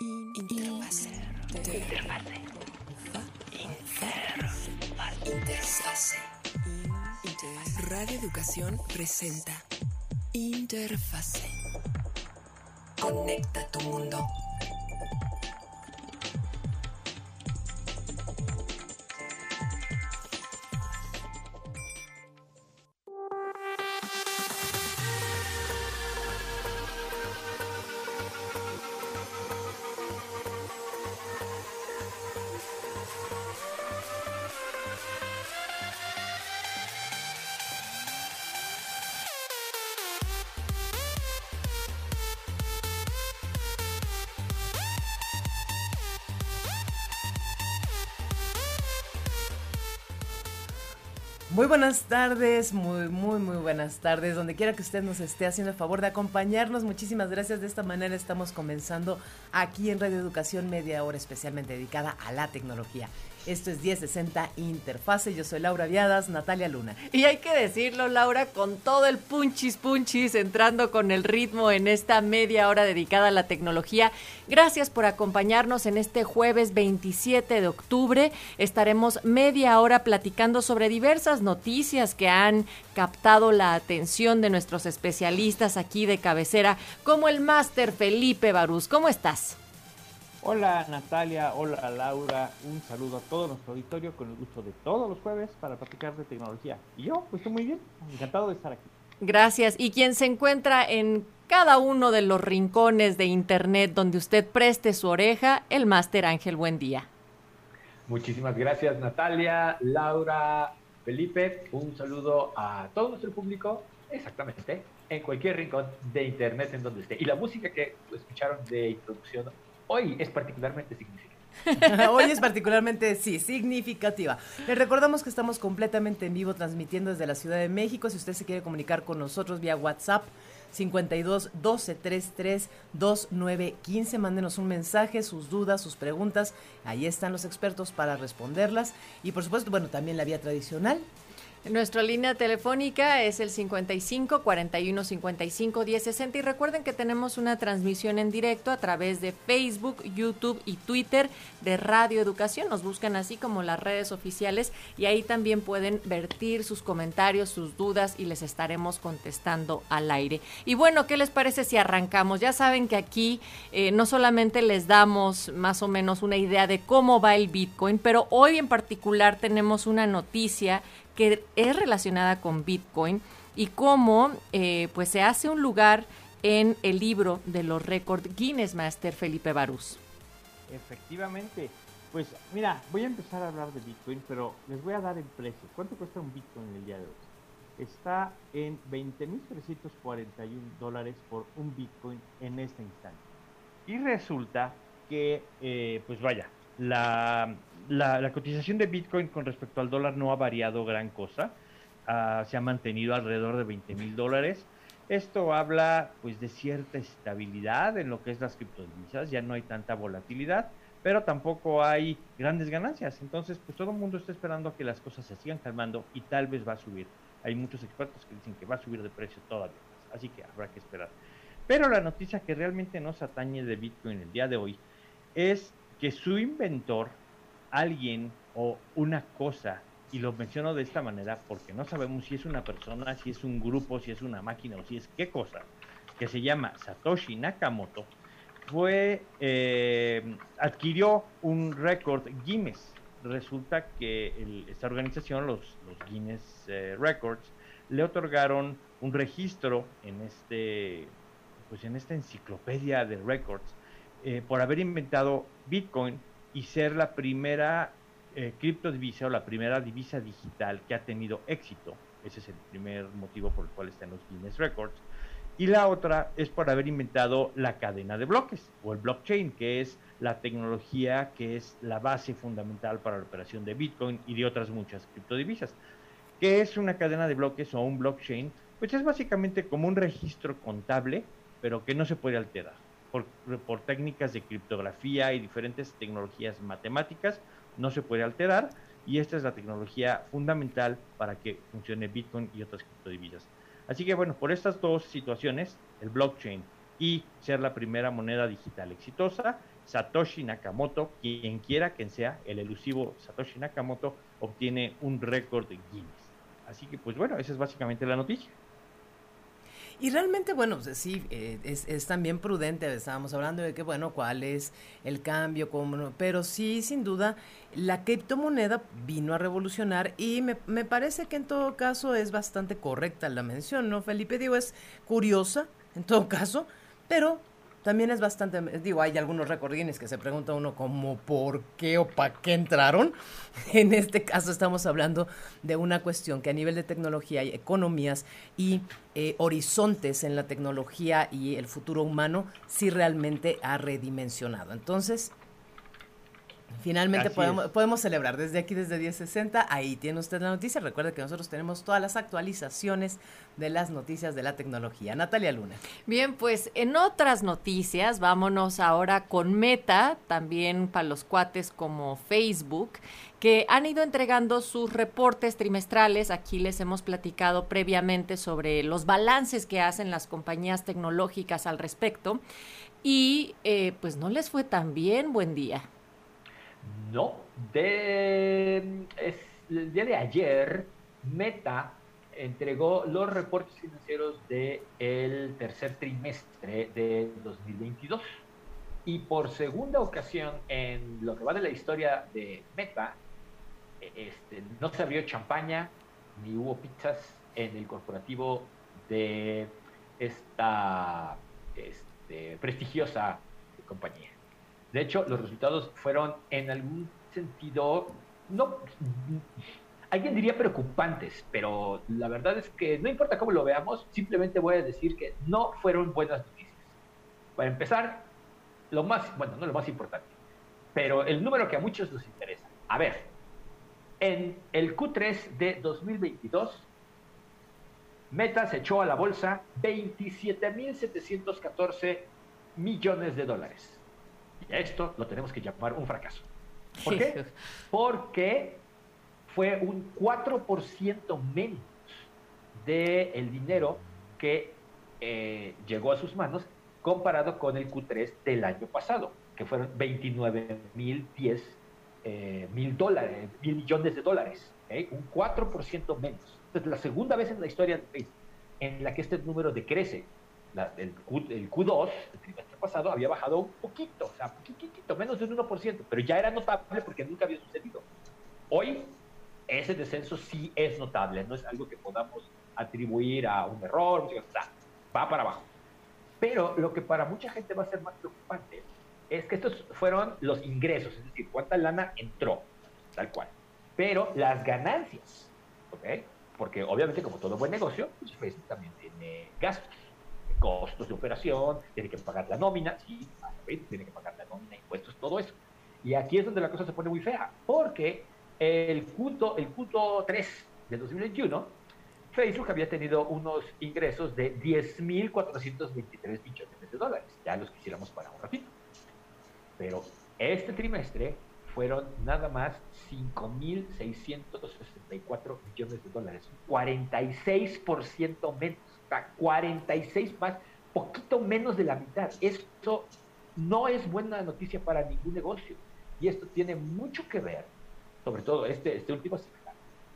Interfase. Interfase. Interfase. Radio Educación presenta Interfase. Conecta tu mundo. Muy buenas tardes, muy, muy, muy buenas tardes. Donde quiera que usted nos esté haciendo el favor de acompañarnos, muchísimas gracias. De esta manera estamos comenzando aquí en Radio Educación media hora especialmente dedicada a la tecnología. Esto es 1060 Interfase. Yo soy Laura Viadas, Natalia Luna. Y hay que decirlo, Laura, con todo el punchis punchis, entrando con el ritmo en esta media hora dedicada a la tecnología. Gracias por acompañarnos en este jueves 27 de octubre. Estaremos media hora platicando sobre diversas noticias que han captado la atención de nuestros especialistas aquí de cabecera, como el máster Felipe Barús. ¿Cómo estás? Hola Natalia, hola Laura, un saludo a todo nuestro auditorio con el gusto de todos los jueves para platicar de tecnología. Y yo, pues estoy muy bien, encantado de estar aquí. Gracias. Y quien se encuentra en cada uno de los rincones de Internet donde usted preste su oreja, el Máster Ángel, buen día. Muchísimas gracias Natalia, Laura, Felipe, un saludo a todo nuestro público, exactamente, en cualquier rincón de Internet en donde esté. Y la música que escucharon de introducción hoy es particularmente significativa. Hoy es particularmente, sí, significativa. Les recordamos que estamos completamente en vivo transmitiendo desde la Ciudad de México. Si usted se quiere comunicar con nosotros vía WhatsApp, 52 12 33 29 15. Mándenos un mensaje, sus dudas, sus preguntas. Ahí están los expertos para responderlas. Y por supuesto, bueno, también la vía tradicional, nuestra línea telefónica es el 55 41 55 10 60 y recuerden que tenemos una transmisión en directo a través de Facebook, YouTube y Twitter de Radio Educación. Nos buscan así como las redes oficiales y ahí también pueden vertir sus comentarios, sus dudas y les estaremos contestando al aire. Y bueno, ¿qué les parece si arrancamos? Ya saben que aquí eh, no solamente les damos más o menos una idea de cómo va el Bitcoin, pero hoy en particular tenemos una noticia que es relacionada con Bitcoin y cómo eh, pues se hace un lugar en el libro de los récords Guinness Master Felipe Barús. Efectivamente. Pues mira, voy a empezar a hablar de Bitcoin, pero les voy a dar el precio. ¿Cuánto cuesta un Bitcoin el día de hoy? Está en 20.341 dólares por un Bitcoin en este instante. Y resulta que, eh, pues vaya, la, la, cotización de Bitcoin con respecto al dólar no ha variado gran cosa. Uh, se ha mantenido alrededor de 20 mil dólares. Esto habla pues de cierta estabilidad en lo que es las criptodivisas, ya no hay tanta volatilidad, pero tampoco hay grandes ganancias. Entonces, pues todo el mundo está esperando a que las cosas se sigan calmando y tal vez va a subir. Hay muchos expertos que dicen que va a subir de precio todavía más, así que habrá que esperar. Pero la noticia que realmente nos atañe de Bitcoin el día de hoy es que su inventor, alguien o una cosa, y lo menciono de esta manera porque no sabemos si es una persona, si es un grupo, si es una máquina o si es qué cosa, que se llama Satoshi Nakamoto, fue eh, adquirió un récord Guinness. Resulta que esta organización, los, los Guinness eh, Records, le otorgaron un registro en este pues en esta enciclopedia de records eh, por haber inventado Bitcoin y ser la primera eh, criptodivisa o la primera divisa digital que ha tenido éxito. Ese es el primer motivo por el cual está en los Guinness Records. Y la otra es por haber inventado la cadena de bloques o el blockchain, que es la tecnología que es la base fundamental para la operación de Bitcoin y de otras muchas criptodivisas. ¿Qué es una cadena de bloques o un blockchain? Pues es básicamente como un registro contable, pero que no se puede alterar por, por técnicas de criptografía y diferentes tecnologías matemáticas, no se puede alterar y esta es la tecnología fundamental para que funcione Bitcoin y otras criptodivisas. Así que bueno, por estas dos situaciones, el blockchain y ser la primera moneda digital exitosa, Satoshi Nakamoto, quien quiera que sea, el elusivo Satoshi Nakamoto, obtiene un récord de Guinness. Así que pues bueno, esa es básicamente la noticia. Y realmente, bueno, sí, eh, es, también prudente, estábamos hablando de que, bueno, cuál es el cambio, cómo, pero sí, sin duda, la criptomoneda vino a revolucionar y me, me parece que en todo caso es bastante correcta la mención, ¿no, Felipe? Digo, es curiosa, en todo caso, pero también es bastante, digo, hay algunos recordines que se pregunta uno como por qué o para qué entraron. En este caso estamos hablando de una cuestión que a nivel de tecnología y economías y eh, horizontes en la tecnología y el futuro humano sí realmente ha redimensionado. Entonces, Finalmente podemos, podemos, celebrar desde aquí, desde 1060. Ahí tiene usted la noticia. Recuerde que nosotros tenemos todas las actualizaciones de las noticias de la tecnología. Natalia Luna. Bien, pues en otras noticias, vámonos ahora con Meta, también para los cuates como Facebook, que han ido entregando sus reportes trimestrales. Aquí les hemos platicado previamente sobre los balances que hacen las compañías tecnológicas al respecto. Y eh, pues no les fue tan bien, buen día. No, de, el día de ayer Meta entregó los reportes financieros del tercer trimestre de 2022. Y por segunda ocasión en lo que va de la historia de Meta, este, no se abrió champaña ni hubo pizzas en el corporativo de esta este, prestigiosa compañía. De hecho, los resultados fueron en algún sentido, no, alguien diría preocupantes, pero la verdad es que no importa cómo lo veamos, simplemente voy a decir que no fueron buenas noticias. Para empezar, lo más, bueno, no lo más importante, pero el número que a muchos nos interesa. A ver, en el Q3 de 2022, Meta se echó a la bolsa 27.714 millones de dólares esto lo tenemos que llamar un fracaso. ¿Por qué? Porque fue un 4% menos del el dinero que eh, llegó a sus manos comparado con el Q3 del año pasado, que fueron 29 mil 10 eh, mil dólares, mil millones de dólares, un 4% menos. Es la segunda vez en la historia del país en la que este número decrece el, Q, 2 el trimestre pasado, había bajado un poquito, o sea, poquitito, menos de un 1%, pero ya era notable porque nunca había sucedido. Hoy, ese descenso sí es notable, no es algo que podamos atribuir a un error, o sea, va para abajo. Pero lo que para mucha gente va a ser más preocupante es que estos fueron los ingresos, es decir, cuánta lana entró, tal cual. Pero las ganancias, ¿ok? Porque obviamente como todo buen negocio, pues Facebook también tiene gastos costos de operación, tiene que pagar la nómina, sí, tiene que pagar la nómina, impuestos, todo eso. Y aquí es donde la cosa se pone muy fea, porque el Q, el Q 3 de 2021, Facebook había tenido unos ingresos de 10.423 millones de dólares, ya los quisiéramos para un ratito. Pero este trimestre fueron nada más 5.664 millones de dólares, 46% menos. 46 más, poquito menos de la mitad. Esto no es buena noticia para ningún negocio. Y esto tiene mucho que ver, sobre todo este, este último semestre,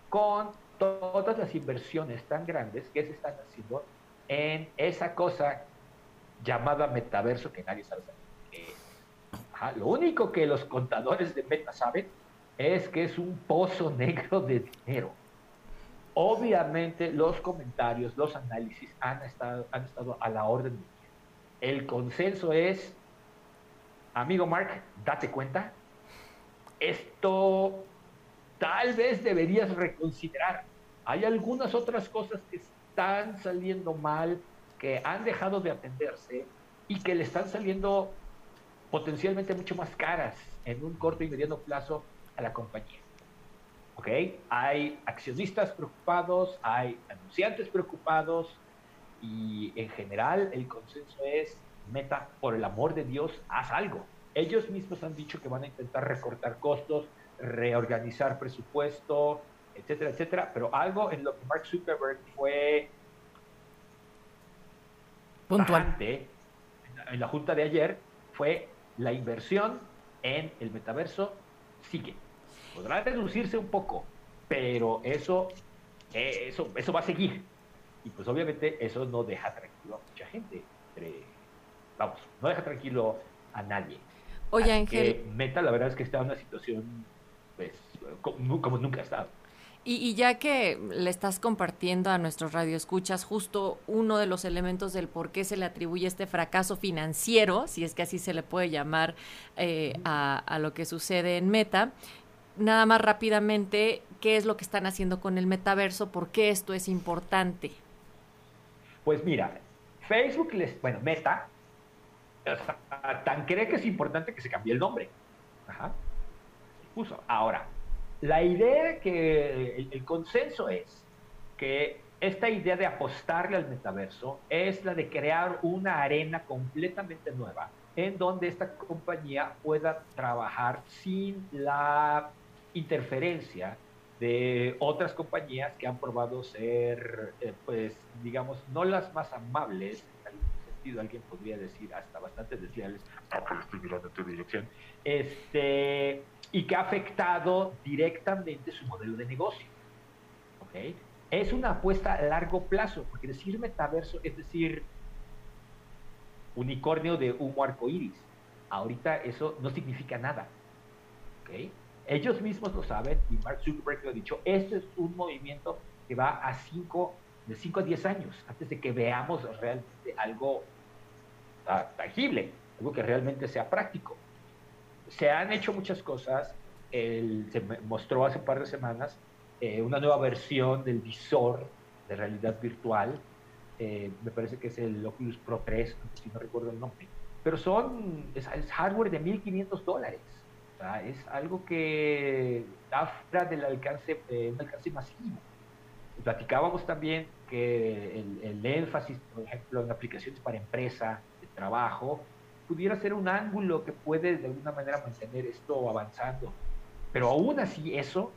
con todas las inversiones tan grandes que se están haciendo en esa cosa llamada metaverso que nadie sabe qué es. lo único que los contadores de Meta saben es que es un pozo negro de dinero. Obviamente los comentarios, los análisis han estado, han estado a la orden del día. El consenso es, amigo Mark, date cuenta, esto tal vez deberías reconsiderar. Hay algunas otras cosas que están saliendo mal, que han dejado de atenderse y que le están saliendo potencialmente mucho más caras en un corto y mediano plazo a la compañía. ¿Ok? Hay accionistas preocupados, hay anunciantes preocupados y en general el consenso es, meta, por el amor de Dios, haz algo. Ellos mismos han dicho que van a intentar recortar costos, reorganizar presupuesto, etcétera, etcétera, pero algo en lo que Mark Zuckerberg fue Puntual. en la junta de ayer fue la inversión en el metaverso sigue. Podrá reducirse un poco, pero eso, eh, eso, eso va a seguir. Y pues obviamente eso no deja tranquilo a mucha gente. vamos, no deja tranquilo a nadie. Oye, Ángel. Meta, la verdad es que está en una situación, pues, como, como nunca ha estado. Y, ya que le estás compartiendo a nuestros radioescuchas justo uno de los elementos del por qué se le atribuye este fracaso financiero, si es que así se le puede llamar eh, a, a, lo que sucede en Meta, nada más rápidamente, ¿qué es lo que están haciendo con el metaverso? ¿Por qué esto es importante? Pues mira, Facebook, les, bueno, Meta, tan cree que es importante que se cambie el nombre. Ajá. Puso. Ahora, la idea que el, consenso es que esta idea de apostarle al metaverso es la de crear una arena completamente nueva en donde esta compañía pueda trabajar sin la interferencia de otras compañías que han probado ser, eh, pues, digamos, no las más amables, en algún sentido alguien podría decir hasta bastante desleales, pues estoy mirando tu dirección, este, y que ha afectado directamente su modelo de negocio. ¿okay? Es una apuesta a largo plazo, porque decir metaverso es decir unicornio de humo arcoíris. Ahorita eso no significa nada. ¿okay? Ellos mismos lo saben y Mark Zuckerberg lo ha dicho. Este es un movimiento que va a cinco, de 5 a 10 años antes de que veamos realmente algo tangible, algo que realmente sea práctico se han hecho muchas cosas. se mostró hace un par de semanas eh, una nueva versión del visor de realidad virtual. Eh, me parece que es el Oculus Pro 3, si no recuerdo el nombre. Pero son, es, hardware de 1.500 dólares. Es algo que está fuera del alcance, eh, alcance masivo. Platicábamos también que el, el énfasis, por ejemplo, en aplicaciones para empresa, de trabajo, pudiera ser un ángulo que puede de alguna manera mantener esto avanzando. Pero aún así eso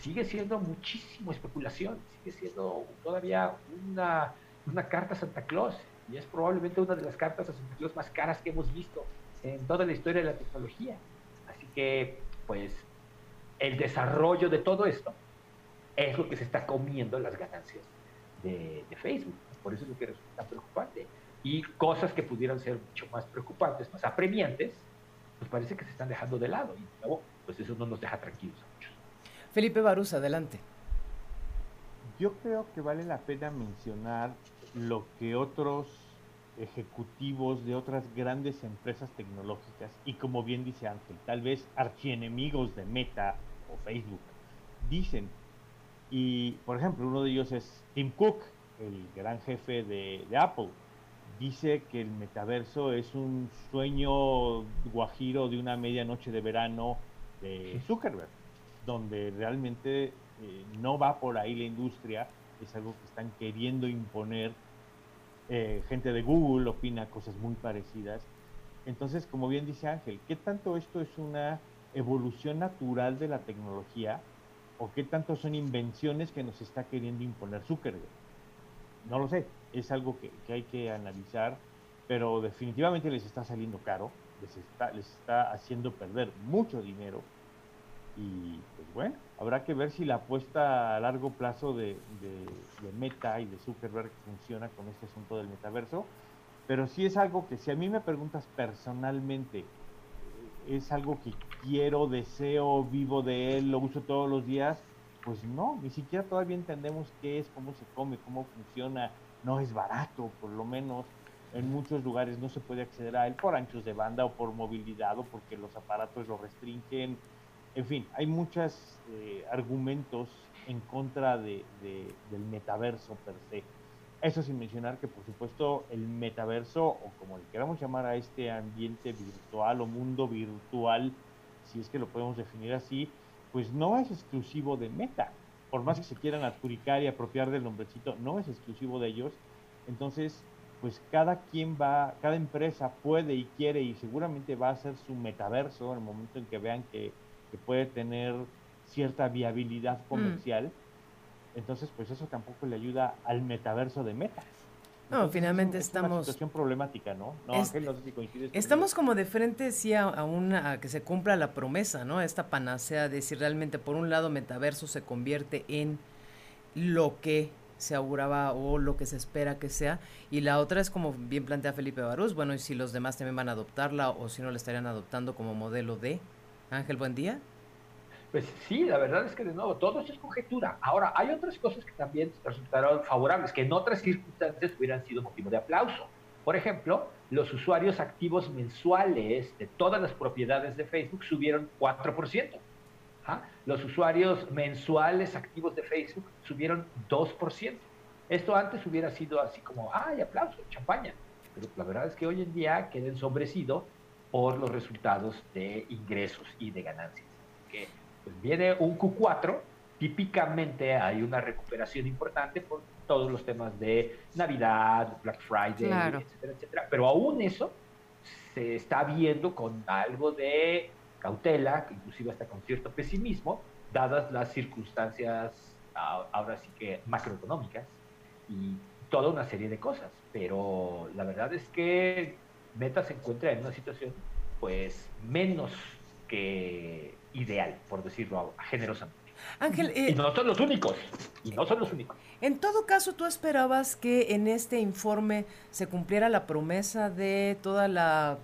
sigue siendo muchísimo especulación, sigue siendo todavía una, una carta Santa Claus y es probablemente una de las cartas a Santa Claus más caras que hemos visto en toda la historia de la tecnología. Que, pues, el desarrollo de todo esto es lo que se está comiendo las ganancias de, de Facebook. Por eso es lo que resulta preocupante y cosas que pudieran ser mucho más preocupantes, más apremiantes, pues parece que se están dejando de lado. Y luego, pues eso no nos deja tranquilos a muchos. Felipe Barús, adelante. Yo creo que vale la pena mencionar lo que otros ejecutivos de otras grandes empresas tecnológicas y como bien dice Ángel, tal vez archienemigos de Meta o Facebook, dicen. Y por ejemplo, uno de ellos es Tim Cook, el gran jefe de, de Apple dice que el metaverso es un sueño guajiro de una medianoche de verano de Zuckerberg, donde realmente eh, no va por ahí la industria, es algo que están queriendo imponer. Eh, gente de Google opina cosas muy parecidas. Entonces, como bien dice Ángel, ¿qué tanto esto es una evolución natural de la tecnología o qué tanto son invenciones que nos está queriendo imponer Zuckerberg? No lo sé, es algo que, hay que analizar, pero definitivamente les está saliendo caro, les está, les está haciendo perder mucho dinero y pues bueno, habrá que ver si la apuesta a largo plazo de, Meta y de Zuckerberg funciona con este asunto del metaverso, pero sí es algo que si a mí me preguntas personalmente, eh, es algo que quiero, deseo, vivo de él, lo uso todos los días, pues no, ni siquiera todavía entendemos qué es, cómo se come, cómo funciona, no es barato, por lo menos. En muchos lugares no se puede acceder a él por anchos de banda o por movilidad o porque los aparatos lo restringen. En fin, hay muchos eh, argumentos en contra de, del metaverso per se. Eso sin mencionar que, por supuesto, el metaverso, o como le queramos llamar a este ambiente virtual o mundo virtual, si es que lo podemos definir así, pues no es exclusivo de Meta por más que se quieran adjudicar y apropiar del nombrecito, no es exclusivo de ellos. Entonces, pues cada quien va, cada empresa puede y quiere y seguramente va a hacer su metaverso en el momento en que vean que, puede tener cierta viabilidad mm. comercial. Entonces, pues eso tampoco le ayuda al metaverso de Meta. No, finalmente es estamos... una situación problemática, ¿no? No, Es- Ángel, no sé si coincides Estamos conmigo. como de frente, sí, a, a una, a que se cumpla la promesa, ¿no? Esta panacea de si realmente, por un lado, metaverso se convierte en lo que se auguraba o lo que se espera que sea, y la otra es como bien plantea Felipe Barús, bueno, y si los demás también van a adoptarla o si no la estarían adoptando como modelo de. Ángel, buen día. Pues sí, la verdad es que de nuevo, todo esto es conjetura. Ahora, hay otras cosas que también resultaron favorables, que en otras circunstancias hubieran sido motivo de aplauso. Por ejemplo, los usuarios activos mensuales de todas las propiedades de Facebook subieron 4%. Ajá. Los usuarios mensuales activos de Facebook subieron 2%. Esto antes hubiera sido así como, ay, aplauso, champaña. Pero la verdad es que hoy en día queda ensombrecido por los resultados de ingresos y de ganancias. Que pues viene un Q4, típicamente hay una recuperación importante por todos los temas de Navidad, Black Friday, Claro. etcétera, etcétera. Pero aún eso se está viendo con algo de cautela, inclusive hasta con cierto pesimismo, dadas las circunstancias a- ahora sí que macroeconómicas y toda una serie de cosas. Pero la verdad es que Meta se encuentra en una situación pues menos que ideal, por decirlo generosamente. Ángel, Y eh, no son los únicos, y no son los únicos. en todo caso, ¿tú esperabas que en este informe se cumpliera la promesa de toda la,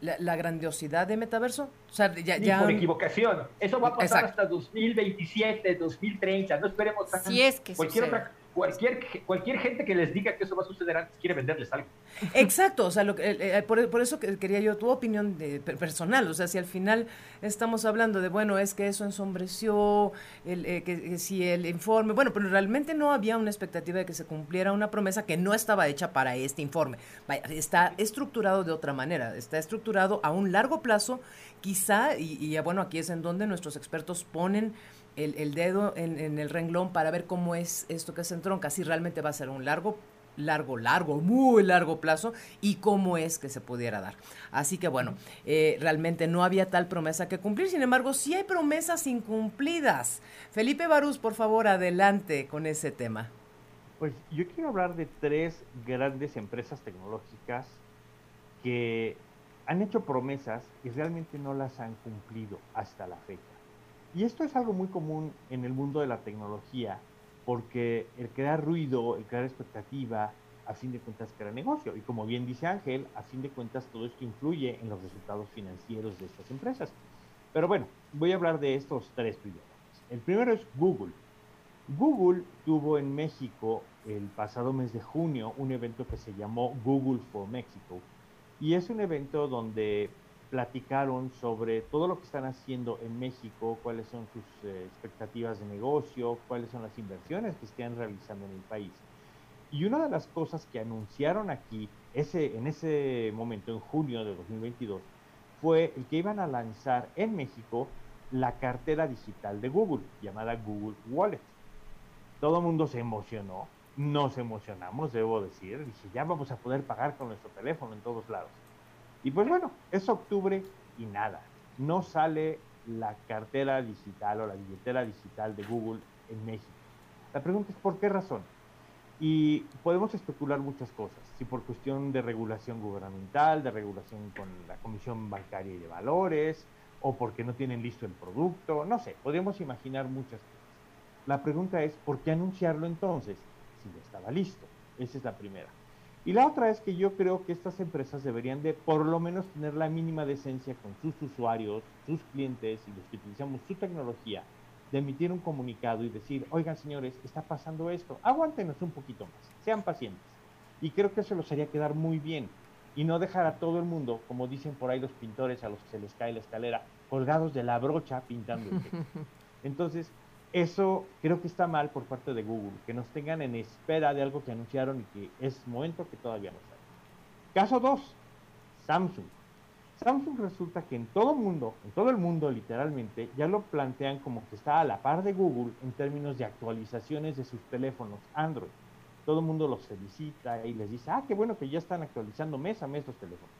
la, la grandiosidad de metaverso? O sea, ya, ya por equivocación. Eso va a pasar Exacto. hasta 2027, 2030. No esperemos tanto. Si es que cualquier, sucede. otra- cualquier, cualquier gente que les diga que eso va a suceder antes quiere venderles algo. Exacto, o sea, lo que- eh, eh, por, por eso que quería yo tu opinión de- per- personal, o sea, si al final estamos hablando de, bueno, es que eso ensombreció, el, eh, que, si el informe, bueno, pero realmente no había una expectativa de que se cumpliera una promesa que no estaba hecha para este informe. Está estructurado de otra manera, está estructurado a un largo plazo, quizá, y, y, bueno, aquí es en donde nuestros expertos ponen el, dedo en, en el renglón para ver cómo es esto que se entronca, si realmente va a ser un largo largo, largo, muy largo plazo y cómo es que se pudiera dar. Así que bueno, eh, realmente no había tal promesa que cumplir, sin embargo, sí hay promesas incumplidas. Felipe Barús, por favor, adelante con ese tema. Pues yo quiero hablar de tres grandes empresas tecnológicas que han hecho promesas y realmente no las han cumplido hasta la fecha. Y esto es algo muy común en el mundo de la tecnología, porque el crear ruido, el crear expectativa, a fin de cuentas crea negocio. Y como bien dice Ángel, a fin de cuentas todo esto influye en los resultados financieros de estas empresas. Pero bueno, voy a hablar de estos tres primero. El primero es Google. Google tuvo en México el pasado mes de junio un evento que se llamó Google for Mexico. Y es un evento donde platicaron sobre todo lo que están haciendo en México, cuáles son sus eh, expectativas de negocio, cuáles son las inversiones que están realizando en el país. Y una de las cosas que anunciaron aquí ese, en ese momento, en junio de 2022, fue el que iban a lanzar en México la cartera digital de Google, llamada Google Wallet. Todo el mundo se emocionó, nos emocionamos, debo decir, dije, ya vamos a poder pagar con nuestro teléfono en todos lados. Y pues bueno, es octubre y nada, no sale la cartera digital o la billetera digital de Google en México. La pregunta es, ¿por qué razón? Y podemos especular muchas cosas, si por cuestión de regulación gubernamental, de regulación con la Comisión Bancaria y de Valores, o porque no tienen listo el producto, no sé, podemos imaginar muchas cosas. La pregunta es, ¿por qué anunciarlo entonces si ya estaba listo? Esa es la primera. Y la otra es que yo creo que estas empresas deberían de por lo menos tener la mínima decencia con sus usuarios, sus clientes y los que utilizamos su tecnología, de emitir un comunicado y decir, oigan señores, está pasando esto, aguántenos un poquito más, sean pacientes. Y creo que eso los haría quedar muy bien y no dejar a todo el mundo, como dicen por ahí los pintores a los que se les cae la escalera, colgados de la brocha pintando el. Entonces, eso creo que está mal por parte de Google, que nos tengan en espera de algo que anunciaron y que es momento que todavía no sale. Caso 2, Samsung. Samsung resulta que en todo mundo, en todo el mundo literalmente, ya lo plantean como que está a la par de Google en términos de actualizaciones de sus teléfonos Android. Todo el mundo los felicita y les dice, ah, qué bueno que ya están actualizando mes a mes los teléfonos.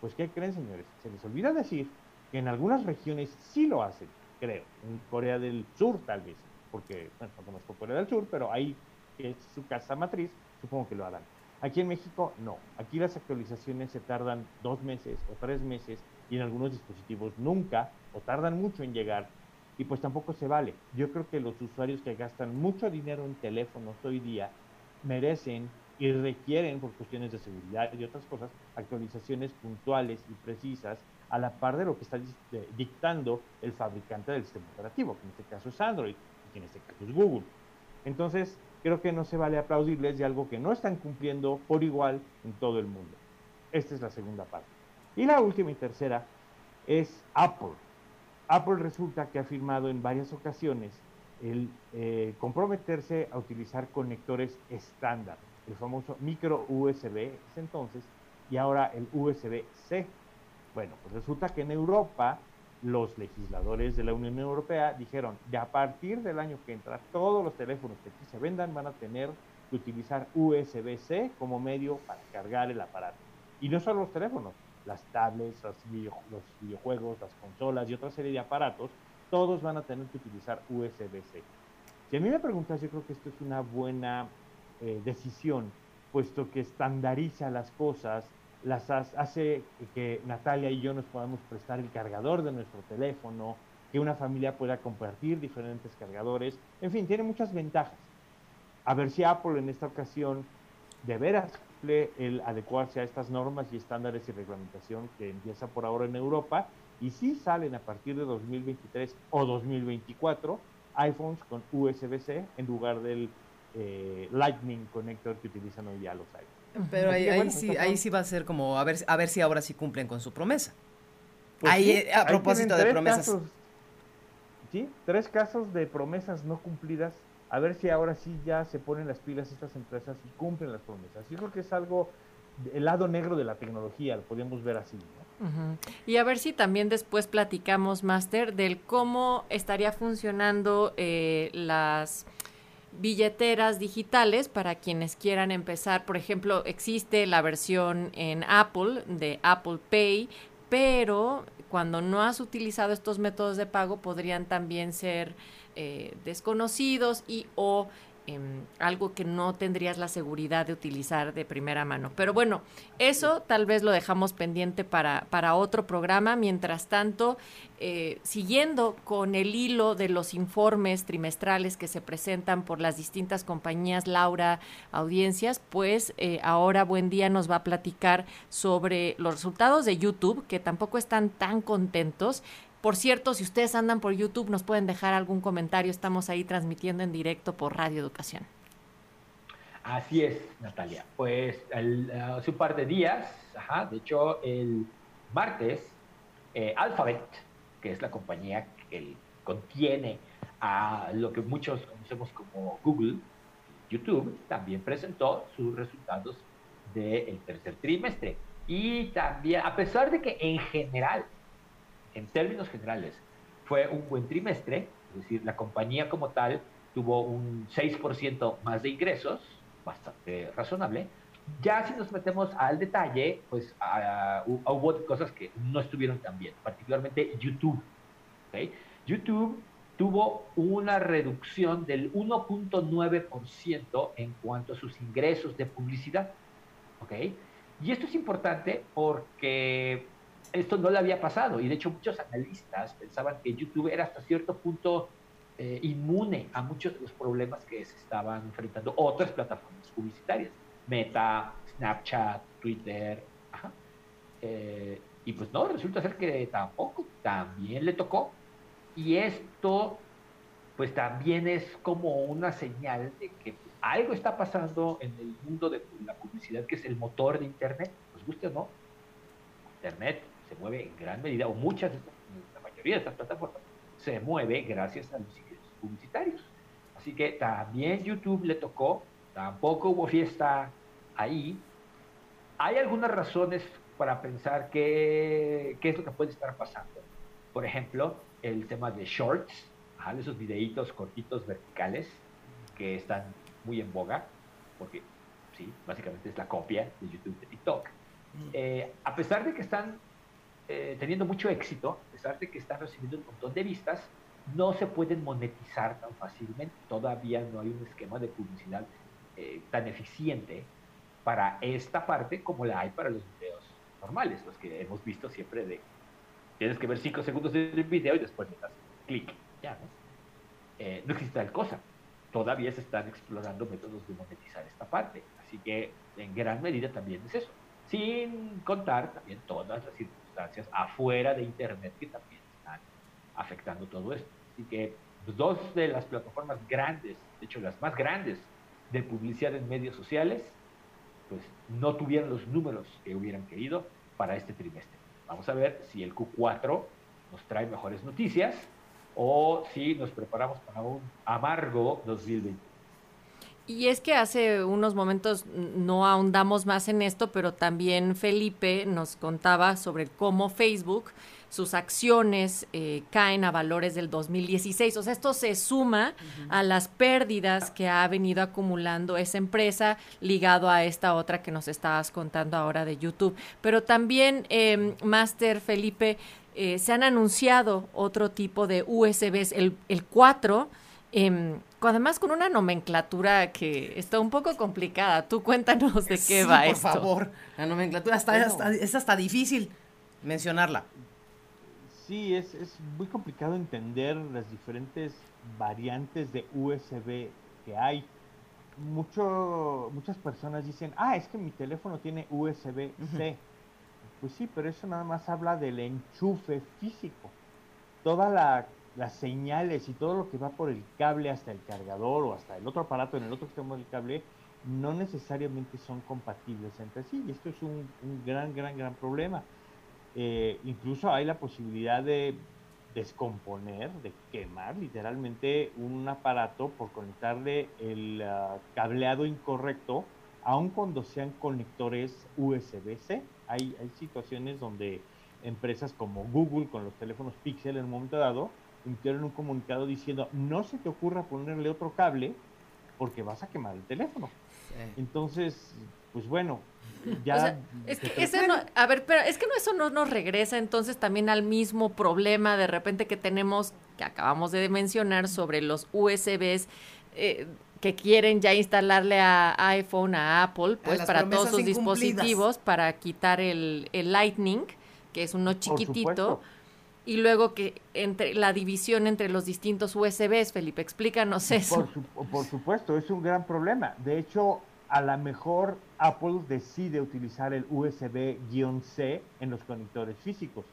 Pues, ¿qué creen, señores? Se les olvida decir que en algunas regiones sí lo hacen, creo. En Corea del Sur, tal vez, porque, bueno, no conozco Corea del Sur, pero ahí es su casa matriz, supongo que lo harán. Aquí en México no. Aquí las actualizaciones se tardan dos meses o tres meses y en algunos dispositivos nunca o tardan mucho en llegar y pues tampoco se vale. Yo creo que los usuarios que gastan mucho dinero en teléfonos hoy día merecen y requieren por cuestiones de seguridad y otras cosas actualizaciones puntuales y precisas a la par de lo que está dictando el fabricante del sistema operativo, que en este caso es Android y que en este caso es Google. Entonces, creo que no se vale aplaudirles de algo que no están cumpliendo por igual en todo el mundo. Esta es la segunda parte. Y la última y tercera es Apple. Apple resulta que ha firmado en varias ocasiones el eh, comprometerse a utilizar conectores estándar, el famoso micro USB entonces, y ahora el USB-C. Bueno, pues resulta que en Europa los legisladores de la Unión Europea dijeron, de a partir del año que entra, todos los teléfonos que aquí se vendan van a tener que utilizar USB-C como medio para cargar el aparato. Y no solo los teléfonos, las tablets, los, videojuegos, las consolas y otra serie de aparatos, todos van a tener que utilizar USB-C. Si a mí me preguntas, yo creo que esto es una buena eh, decisión, puesto que estandariza las cosas, las hace que Natalia y yo nos podamos prestar el cargador de nuestro teléfono, que una familia pueda compartir diferentes cargadores, en fin, tiene muchas ventajas. A ver si Apple en esta ocasión de el adecuarse a estas normas y estándares y reglamentación que empieza por ahora en Europa y si salen a partir de 2023 o 2024 iPhones con USB-C en lugar del eh, Lightning Connector que utilizan hoy ya los iPhones. Pero ahí, sí, ahí sí va a ser como a ver, a ver si ahora sí cumplen con su promesa. Pues ahí, eh, a propósito de promesas. sí, tres casos de promesas no cumplidas a ver si ahora sí ya se ponen las pilas estas empresas y cumplen las promesas. Yo creo que es algo, el lado negro de la tecnología, lo podemos ver así. Y a ver si también después platicamos, Master, del cómo estaría funcionando eh, las billeteras digitales para quienes quieran empezar. Por ejemplo, existe la versión en Apple de Apple Pay, pero cuando no has utilizado estos métodos de pago podrían también ser eh, desconocidos y o algo que no tendrías la seguridad de utilizar de primera mano. Pero bueno, eso tal vez lo dejamos pendiente para, para otro programa. Mientras tanto, eh, siguiendo con el hilo de los informes trimestrales que se presentan por las distintas compañías, Laura, audiencias, pues eh, ahora Buen Día nos va a platicar sobre los resultados de YouTube, que tampoco están tan contentos. Por cierto, si ustedes andan por YouTube, nos pueden dejar algún comentario. Estamos ahí transmitiendo en directo por Radio Educación. Así es, Natalia. Pues hace un par de días, de hecho el martes, eh, Alphabet, que es la compañía que contiene a lo que muchos conocemos como Google, YouTube, también presentó sus resultados del tercer trimestre. Y también, a pesar de que en general en términos generales, fue un buen trimestre, es decir, la compañía como tal tuvo un 6% más de ingresos, bastante razonable. Ya si nos metemos al detalle, pues hubo cosas que no estuvieron tan bien, particularmente YouTube. YouTube tuvo una reducción del 1.9% en cuanto a sus ingresos de publicidad. ¿okay? Y esto es importante porque esto no le había pasado. Y de hecho muchos analistas pensaban que YouTube era hasta cierto punto eh, inmune a muchos de los problemas que se estaban enfrentando otras plataformas publicitarias, Meta, Snapchat, Twitter, eh, y pues no, resulta ser que tampoco, también le tocó. Y esto pues también es como una señal de que algo está pasando en el mundo de la publicidad, que es el motor de Internet, pues guste o no, Internet se mueve en gran medida, o muchas, la mayoría de estas plataformas, se mueve gracias a los ingresos publicitarios. Así que también YouTube le tocó, tampoco hubo fiesta ahí. Hay algunas razones para pensar qué, qué es lo que puede estar pasando. Por ejemplo, el tema de shorts, esos videitos cortitos verticales que están muy en boga, porque sí, básicamente es la copia de YouTube de TikTok. Mm. Eh, a pesar de que están eh, teniendo mucho éxito, a pesar de que están recibiendo un montón de vistas, no se pueden monetizar tan fácilmente. Todavía no hay un esquema de publicidad eh, tan eficiente para esta parte como la hay para los videos normales, los que hemos visto siempre de tienes que ver cinco segundos del video y después le das clic. Ya, ¿no? Eh, no existe tal cosa. Todavía se están explorando métodos de monetizar esta parte. Así que en gran medida también es eso. Sin contar también todas las circunstancias afuera de Internet que también están afectando todo esto. Así que pues, dos de las plataformas grandes, de hecho las más grandes de publicidad en medios sociales, pues no tuvieron los números que hubieran querido para este trimestre. Vamos a ver si el Q4 nos trae mejores noticias o si nos preparamos para un amargo 2020. Y es que hace unos momentos no ahondamos más en esto, pero también Felipe nos contaba sobre cómo Facebook, sus acciones eh, caen a valores del 2016. O sea, esto se suma a las pérdidas que ha venido acumulando esa empresa ligado a esta otra que nos estabas contando ahora de YouTube. Pero también, eh, Master Felipe, eh, se han anunciado otro tipo de USBs, el, el 4 eh, además con una nomenclatura que está un poco complicada. Tú cuéntanos de qué va esto. Por favor, la nomenclatura está, es hasta difícil mencionarla. Sí, es, es muy complicado entender las diferentes variantes de USB que hay. Mucho, muchas personas dicen, ah, es que mi teléfono tiene USB-C. Pues sí, pero eso nada más habla del enchufe físico. Toda la las señales y todo lo que va por el cable hasta el cargador o hasta el otro aparato en el otro extremo del cable no necesariamente son compatibles entre sí y esto es un, gran, gran, gran problema. Eh, incluso hay la posibilidad de descomponer, de quemar literalmente un aparato por conectarle el ah, cableado incorrecto, aun cuando sean conectores USB-C. Hay, hay situaciones donde empresas como Google con los teléfonos Pixel en un momento dado emitieron un comunicado diciendo, no se te ocurra ponerle otro cable porque vas a quemar el teléfono. Entonces, pues bueno, ya... es que ese no, a ver, pero es que no, eso no nos regresa entonces también al mismo problema de repente que tenemos, que acabamos de mencionar, sobre los USBs. Eh, que quieren ya instalarle a iPhone, a Apple, pues para todos sus dispositivos, para quitar el, el Lightning, que es uno chiquitito y luego que entre la división entre los distintos USBs, Felipe, explícanos eso. Por, supuesto, es un gran problema. De hecho, a lo mejor Apple decide utilizar el USB-C en los conectores físicos,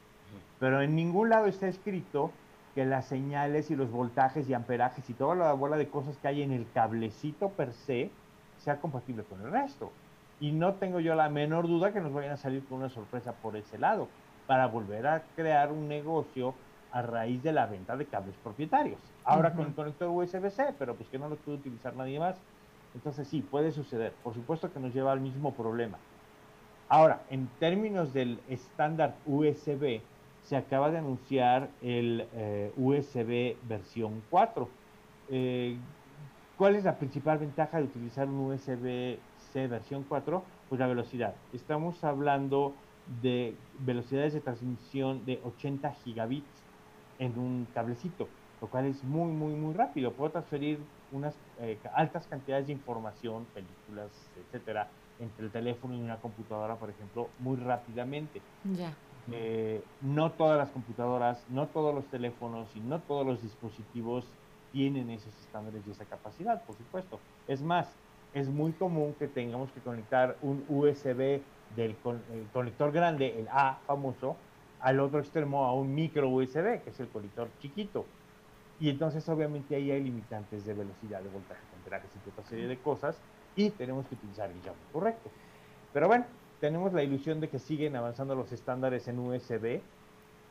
pero en ningún lado está escrito que las señales y los voltajes y amperajes y toda la bola de cosas que hay en el cablecito per se sea compatible con el resto. Y no tengo yo la menor duda que nos vayan a salir con una sorpresa por ese lado para volver a crear un negocio a raíz de la venta de cables propietarios. Ahora con el conector USB-C, pero pues que no lo puede utilizar nadie más. Entonces sí, puede suceder. Por supuesto que nos lleva al mismo problema. Ahora, en términos del estándar USB, se acaba de anunciar el eh, USB versión 4. Eh, ¿Cuál es la principal ventaja de utilizar un USB-C versión 4? Pues la velocidad. Estamos hablando de velocidades de transmisión de 80 gigabits en un cablecito, lo cual es muy, muy, muy rápido. Puedo transferir unas eh, altas cantidades de información, películas, etcétera, entre el teléfono y una computadora, por ejemplo, muy rápidamente. Ya. Eh, no todas las computadoras, no todos los teléfonos y no todos los dispositivos tienen esos estándares y esa capacidad, por supuesto. Es más, es muy común que tengamos que conectar un USB del conector grande, el A famoso, al otro extremo a un micro USB, que es el conector chiquito. Y entonces obviamente ahí hay limitantes de velocidad, de voltaje, temperatura y otra serie de cosas, y tenemos que utilizar el llamo correcto. Pero bueno, tenemos la ilusión de que siguen avanzando los estándares en USB,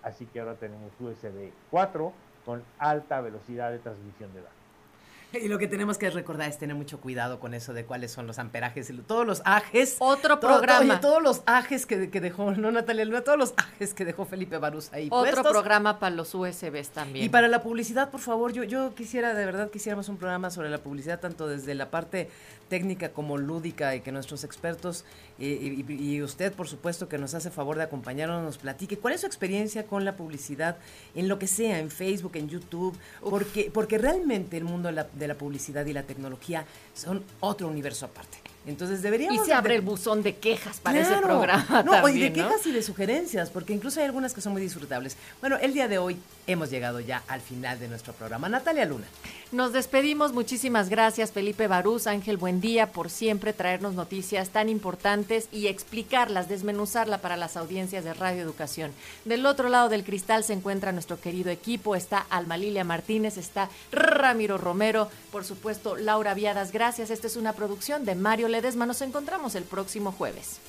así que ahora tenemos USB 4 con alta velocidad de transmisión de datos. Y lo que tenemos que recordar es tener mucho cuidado con eso de cuáles son los amperajes, todos los ajes. Otro programa. todos los ajes que, dejó, no Natalia, todos los ajes que dejó Felipe Barús ahí. Otro programa para los USBs también. Y para la publicidad, por favor, yo, yo quisiera, de verdad, quisiéramos un programa sobre la publicidad, tanto desde la parte técnica como lúdica y que nuestros expertos y, usted, por supuesto, que nos hace favor de acompañarnos, nos platique cuál es su experiencia con la publicidad en lo que sea, en Facebook, en YouTube, porque, porque realmente el mundo de la, de la publicidad y la tecnología son otro universo aparte. Entonces deberíamos... Y se abre de- el buzón de quejas para ese programa No, también, y de ¿no? quejas y de sugerencias, porque incluso hay algunas que son muy disfrutables. Bueno, el día de hoy hemos llegado ya al final de nuestro programa. Natalia Luna. Nos despedimos, muchísimas gracias Felipe Barús, Ángel Buendía, por siempre traernos noticias tan importantes y explicarlas, desmenuzarla para las audiencias de Radio Educación. Del otro lado del cristal se encuentra nuestro querido equipo, está Alma Lilia Martínez, está Ramiro Romero, por supuesto Laura Viadas, gracias. Esta es una producción de Mario Ledesma, nos encontramos el próximo jueves.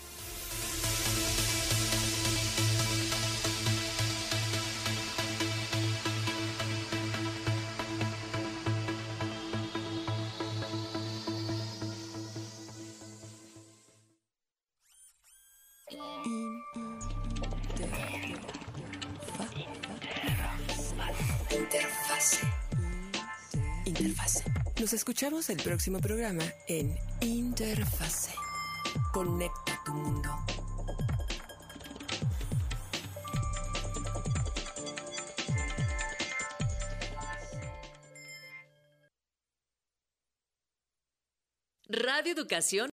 Escuchamos el próximo programa en Interfase. Conecta tu mundo. Radio Educación